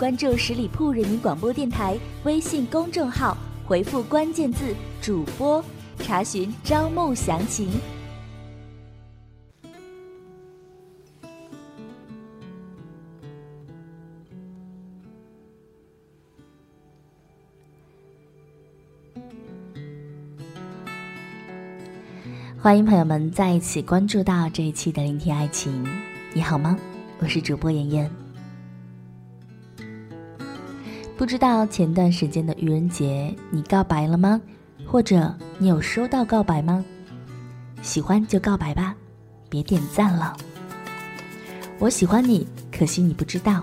关注十里铺人民广播电台微信公众号，回复关键字“主播”，查询招募详情。欢迎朋友们在一起关注到这一期的聆听爱情，你好吗？我是主播妍妍。不知道前段时间的愚人节你告白了吗？或者你有收到告白吗？喜欢就告白吧，别点赞了。我喜欢你，可惜你不知道。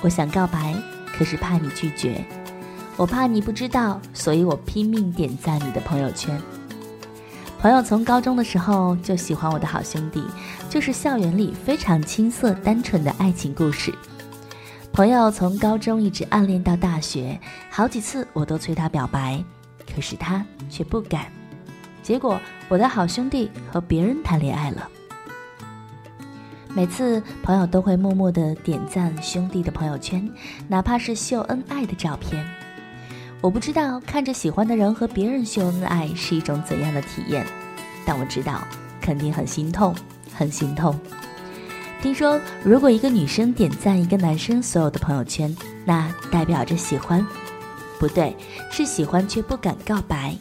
我想告白，可是怕你拒绝。我怕你不知道，所以我拼命点赞你的朋友圈。朋友从高中的时候就喜欢我的好兄弟，就是校园里非常青涩单纯的爱情故事。朋友从高中一直暗恋到大学，好几次我都催他表白，可是他却不敢。结果我的好兄弟和别人谈恋爱了。每次朋友都会默默的点赞兄弟的朋友圈，哪怕是秀恩爱的照片。我不知道看着喜欢的人和别人秀恩爱是一种怎样的体验，但我知道肯定很心痛，很心痛。听说，如果一个女生点赞一个男生所有的朋友圈，那代表着喜欢，不对，是喜欢却不敢告白。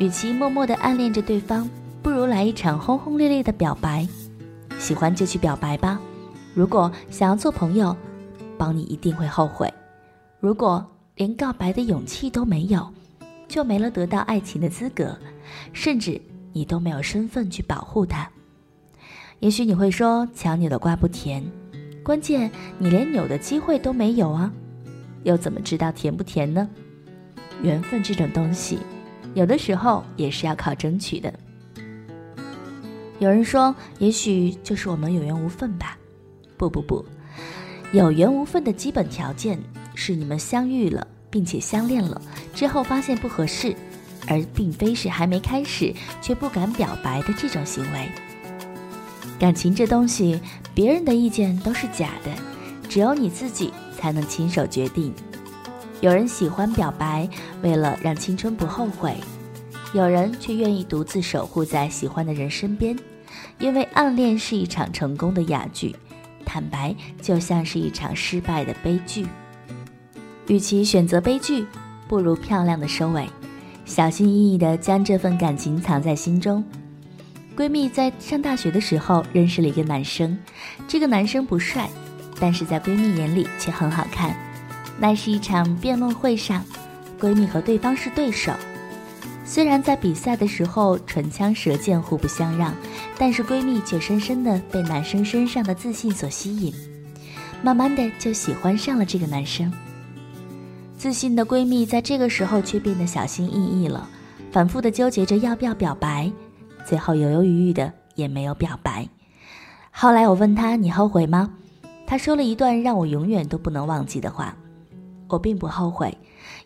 与其默默的暗恋着对方，不如来一场轰轰烈烈的表白。喜欢就去表白吧。如果想要做朋友，帮你一定会后悔。如果连告白的勇气都没有，就没了得到爱情的资格，甚至你都没有身份去保护他。也许你会说，强扭的瓜不甜，关键你连扭的机会都没有啊，又怎么知道甜不甜呢？缘分这种东西，有的时候也是要靠争取的。有人说，也许就是我们有缘无分吧？不不不，有缘无分的基本条件是你们相遇了，并且相恋了之后发现不合适，而并非是还没开始却不敢表白的这种行为。感情这东西，别人的意见都是假的，只有你自己才能亲手决定。有人喜欢表白，为了让青春不后悔；有人却愿意独自守护在喜欢的人身边，因为暗恋是一场成功的哑剧，坦白就像是一场失败的悲剧。与其选择悲剧，不如漂亮的收尾，小心翼翼地将这份感情藏在心中。闺蜜在上大学的时候认识了一个男生，这个男生不帅，但是在闺蜜眼里却很好看。那是一场辩论会上，闺蜜和对方是对手。虽然在比赛的时候唇枪舌剑、互不相让，但是闺蜜却深深的被男生身上的自信所吸引，慢慢的就喜欢上了这个男生。自信的闺蜜在这个时候却变得小心翼翼了，反复的纠结着要不要表白。最后犹犹豫豫的也没有表白。后来我问他：“你后悔吗？”他说了一段让我永远都不能忘记的话：“我并不后悔，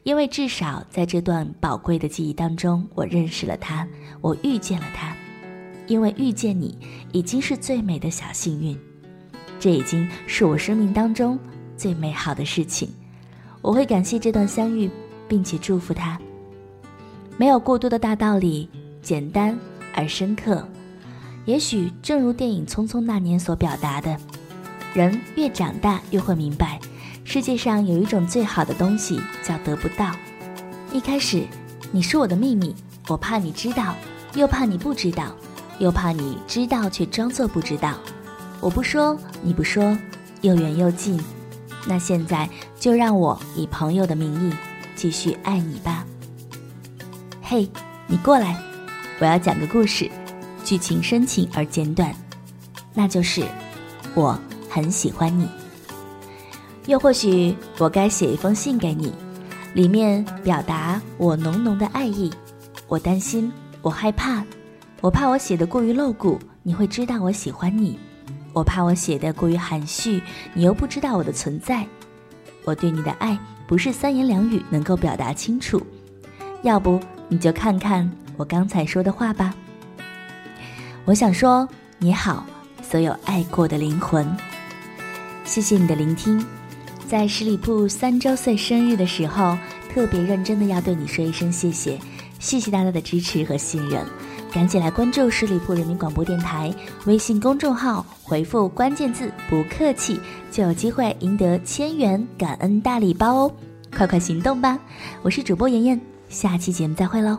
因为至少在这段宝贵的记忆当中，我认识了他，我遇见了他。因为遇见你已经是最美的小幸运，这已经是我生命当中最美好的事情。我会感谢这段相遇，并且祝福他。没有过多的大道理，简单。”而深刻，也许正如电影《匆匆那年》所表达的，人越长大越会明白，世界上有一种最好的东西叫得不到。一开始，你是我的秘密，我怕你知道，又怕你不知道，又怕你知道却装作不知道。我不说，你不说，又远又近。那现在就让我以朋友的名义继续爱你吧。嘿，你过来。我要讲个故事，剧情深情而简短，那就是我很喜欢你。又或许我该写一封信给你，里面表达我浓浓的爱意。我担心，我害怕，我怕我写的过于露骨，你会知道我喜欢你；我怕我写的过于含蓄，你又不知道我的存在。我对你的爱不是三言两语能够表达清楚，要不你就看看我刚才说的话吧。我想说，你好，所有爱过的灵魂，谢谢你的聆听。在十里铺三周岁生日的时候，特别认真的要对你说一声谢谢，谢谢大家的支持和信任，赶紧来关注十里铺人民广播电台微信公众号，回复关键字“不客气”，就有机会赢得千元感恩大礼包哦！快快行动吧！我是主播妍妍，下期节目再会喽，